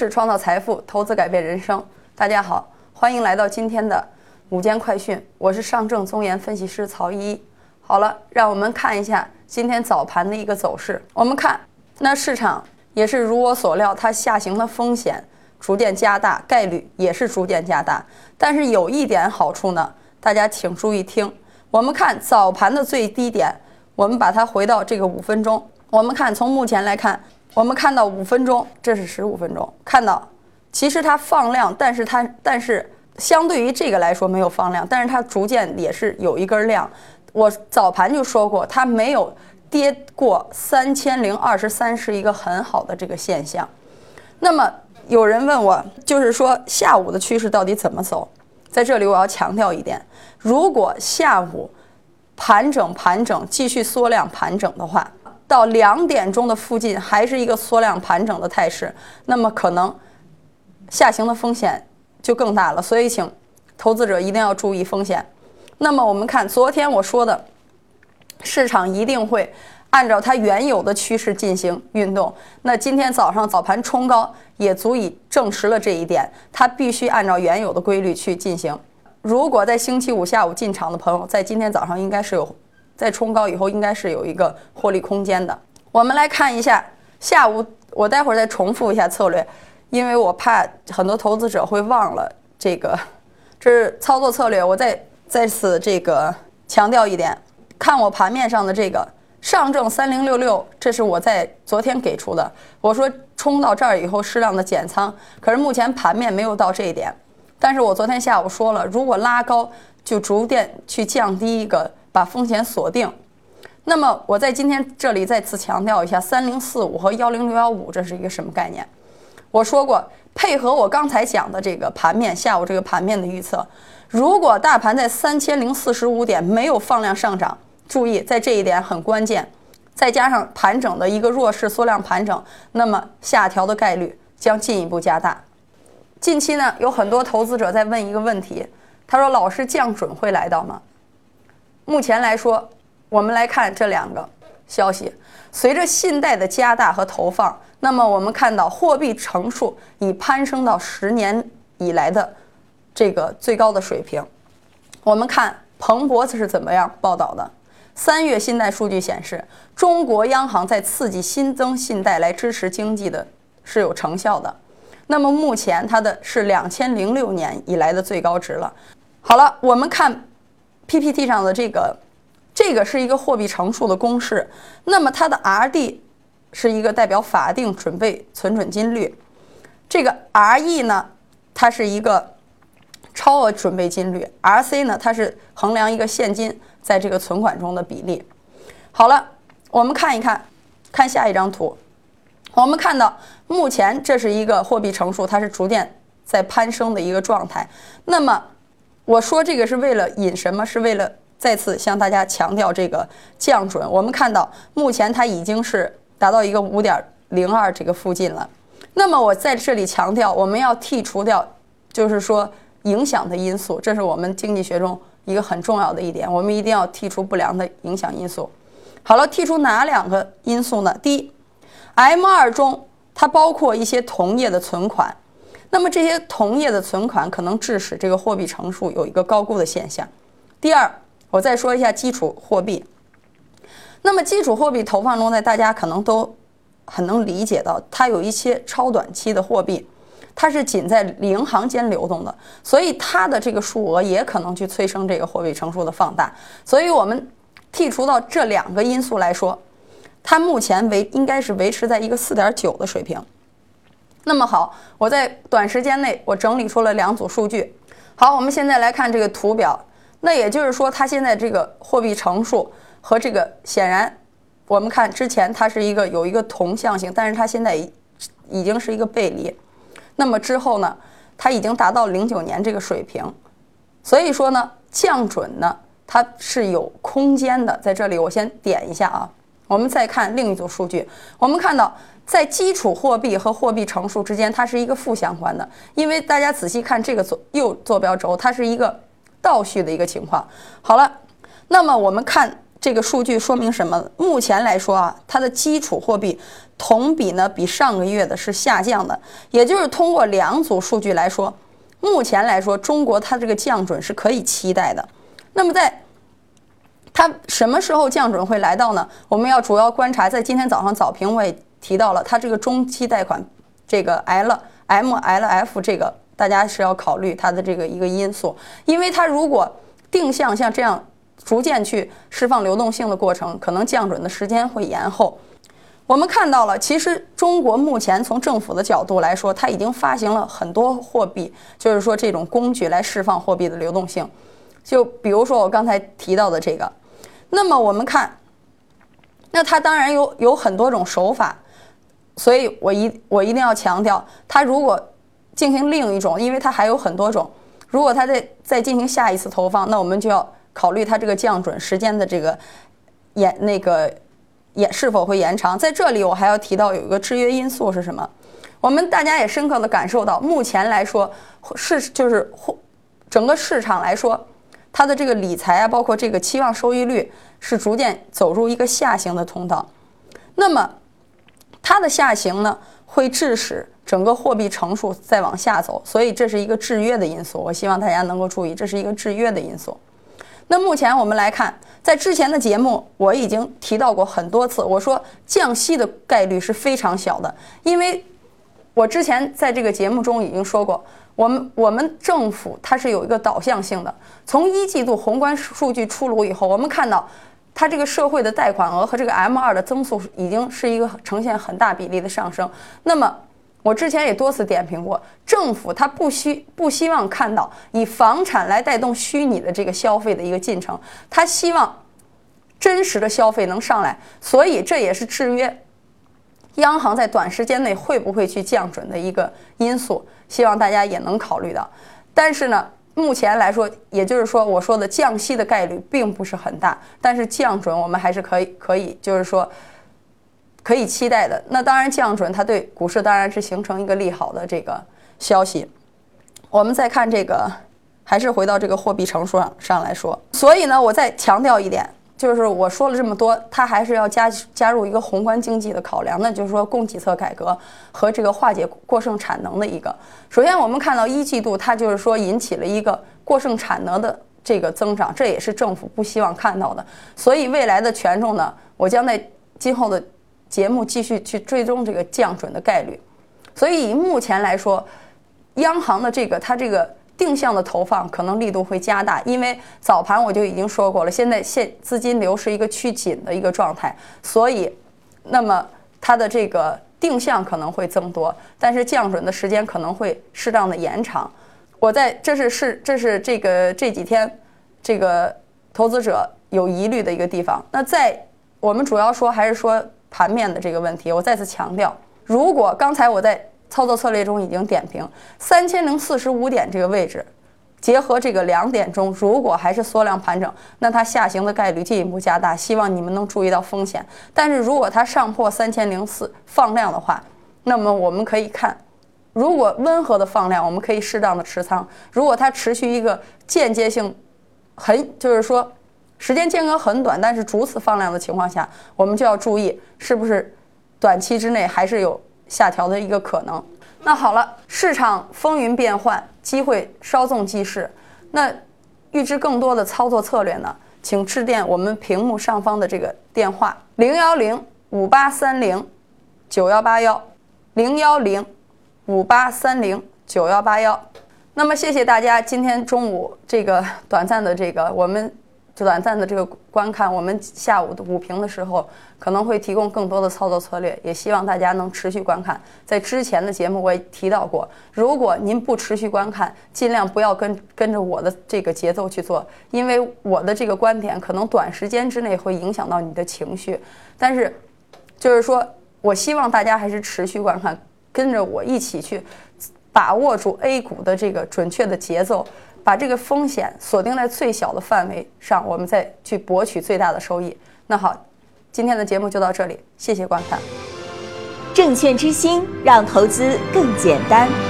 是创造财富，投资改变人生。大家好，欢迎来到今天的午间快讯，我是上证综研分析师曹一。好了，让我们看一下今天早盘的一个走势。我们看，那市场也是如我所料，它下行的风险逐渐加大，概率也是逐渐加大。但是有一点好处呢，大家请注意听。我们看早盘的最低点，我们把它回到这个五分钟。我们看，从目前来看。我们看到五分钟，这是十五分钟，看到，其实它放量，但是它但是相对于这个来说没有放量，但是它逐渐也是有一根量。我早盘就说过，它没有跌过三千零二十三是一个很好的这个现象。那么有人问我，就是说下午的趋势到底怎么走？在这里我要强调一点，如果下午盘整盘整继续缩量盘整的话。到两点钟的附近还是一个缩量盘整的态势，那么可能下行的风险就更大了。所以，请投资者一定要注意风险。那么，我们看昨天我说的，市场一定会按照它原有的趋势进行运动。那今天早上早盘冲高也足以证实了这一点，它必须按照原有的规律去进行。如果在星期五下午进场的朋友，在今天早上应该是有。在冲高以后，应该是有一个获利空间的。我们来看一下下午，我待会儿再重复一下策略，因为我怕很多投资者会忘了这个，这是操作策略。我再再次这个强调一点，看我盘面上的这个上证三零六六，这是我在昨天给出的。我说冲到这儿以后适量的减仓，可是目前盘面没有到这一点。但是我昨天下午说了，如果拉高，就逐渐去降低一个。把风险锁定。那么我在今天这里再次强调一下，三零四五和幺零六幺五这是一个什么概念？我说过，配合我刚才讲的这个盘面，下午这个盘面的预测，如果大盘在三千零四十五点没有放量上涨，注意在这一点很关键，再加上盘整的一个弱势缩量盘整，那么下调的概率将进一步加大。近期呢，有很多投资者在问一个问题，他说：“老师，降准会来到吗？”目前来说，我们来看这两个消息。随着信贷的加大和投放，那么我们看到货币乘数已攀升到十年以来的这个最高的水平。我们看彭博是怎么样报道的？三月信贷数据显示，中国央行在刺激新增信贷来支持经济的是有成效的。那么目前它的是两千零六年以来的最高值了。好了，我们看。PPT 上的这个，这个是一个货币乘数的公式。那么它的 RD 是一个代表法定准备存准金率，这个 RE 呢，它是一个超额准备金率，RC 呢，它是衡量一个现金在这个存款中的比例。好了，我们看一看，看下一张图，我们看到目前这是一个货币乘数，它是逐渐在攀升的一个状态。那么我说这个是为了引什么？是为了再次向大家强调这个降准。我们看到目前它已经是达到一个五点零二这个附近了。那么我在这里强调，我们要剔除掉，就是说影响的因素，这是我们经济学中一个很重要的一点。我们一定要剔除不良的影响因素。好了，剔除哪两个因素呢？第一，M 二中它包括一些同业的存款。那么这些同业的存款可能致使这个货币乘数有一个高估的现象。第二，我再说一下基础货币。那么基础货币投放中呢，大家可能都很能理解到，它有一些超短期的货币，它是仅在银行间流动的，所以它的这个数额也可能去催生这个货币乘数的放大。所以我们剔除到这两个因素来说，它目前维应该是维持在一个四点九的水平。那么好，我在短时间内我整理出了两组数据。好，我们现在来看这个图表。那也就是说，它现在这个货币乘数和这个显然，我们看之前它是一个有一个同向性，但是它现在已已经是一个背离。那么之后呢，它已经达到零九年这个水平。所以说呢，降准呢，它是有空间的。在这里我先点一下啊。我们再看另一组数据，我们看到。在基础货币和货币乘数之间，它是一个负相关的，因为大家仔细看这个左右坐标轴，它是一个倒序的一个情况。好了，那么我们看这个数据说明什么？目前来说啊，它的基础货币同比呢比上个月的是下降的，也就是通过两组数据来说，目前来说中国它这个降准是可以期待的。那么在它什么时候降准会来到呢？我们要主要观察，在今天早上早评我也提到了，它这个中期贷款这个 L M L F 这个大家是要考虑它的这个一个因素，因为它如果定向像这样。逐渐去释放流动性的过程，可能降准的时间会延后。我们看到了，其实中国目前从政府的角度来说，它已经发行了很多货币，就是说这种工具来释放货币的流动性。就比如说我刚才提到的这个，那么我们看，那它当然有有很多种手法，所以我一我一定要强调，它如果进行另一种，因为它还有很多种，如果它再再进行下一次投放，那我们就要。考虑它这个降准时间的这个延那个延是否会延长？在这里我还要提到有一个制约因素是什么？我们大家也深刻的感受到，目前来说市就是整个市场来说，它的这个理财啊，包括这个期望收益率是逐渐走入一个下行的通道。那么它的下行呢，会致使整个货币乘数再往下走，所以这是一个制约的因素。我希望大家能够注意，这是一个制约的因素。那目前我们来看，在之前的节目我已经提到过很多次，我说降息的概率是非常小的，因为我之前在这个节目中已经说过，我们我们政府它是有一个导向性的。从一季度宏观数据出炉以后，我们看到它这个社会的贷款额和这个 M 二的增速已经是一个呈现很大比例的上升。那么我之前也多次点评过，政府它不希不希望看到以房产来带动虚拟的这个消费的一个进程，它希望真实的消费能上来，所以这也是制约央行在短时间内会不会去降准的一个因素，希望大家也能考虑到。但是呢，目前来说，也就是说我说的降息的概率并不是很大，但是降准我们还是可以可以，就是说。可以期待的，那当然降准，它对股市当然是形成一个利好的这个消息。我们再看这个，还是回到这个货币乘数上上来说。所以呢，我再强调一点，就是我说了这么多，它还是要加加入一个宏观经济的考量，那就是说供给侧改革和这个化解过剩产能的一个。首先，我们看到一季度它就是说引起了一个过剩产能的这个增长，这也是政府不希望看到的。所以未来的权重呢，我将在今后的。节目继续去追踪这个降准的概率，所以以目前来说，央行的这个它这个定向的投放可能力度会加大，因为早盘我就已经说过了，现在现资金流是一个趋紧的一个状态，所以那么它的这个定向可能会增多，但是降准的时间可能会适当的延长。我在这是是这是这个这几天这个投资者有疑虑的一个地方。那在我们主要说还是说。盘面的这个问题，我再次强调，如果刚才我在操作策略中已经点评三千零四十五点这个位置，结合这个两点钟，如果还是缩量盘整，那它下行的概率进一步加大，希望你们能注意到风险。但是如果它上破三千零四放量的话，那么我们可以看，如果温和的放量，我们可以适当的持仓；如果它持续一个间接性，很就是说。时间间隔很短，但是逐次放量的情况下，我们就要注意是不是短期之内还是有下调的一个可能。那好了，市场风云变幻，机会稍纵即逝。那预知更多的操作策略呢？请致电我们屏幕上方的这个电话：零幺零五八三零九幺八幺，零幺零五八三零九幺八幺。那么谢谢大家今天中午这个短暂的这个我们。短暂的这个观看，我们下午的午评的时候可能会提供更多的操作策略，也希望大家能持续观看。在之前的节目我也提到过，如果您不持续观看，尽量不要跟跟着我的这个节奏去做，因为我的这个观点可能短时间之内会影响到你的情绪。但是，就是说我希望大家还是持续观看，跟着我一起去把握住 A 股的这个准确的节奏。把这个风险锁定在最小的范围上，我们再去博取最大的收益。那好，今天的节目就到这里，谢谢观看。证券之星，让投资更简单。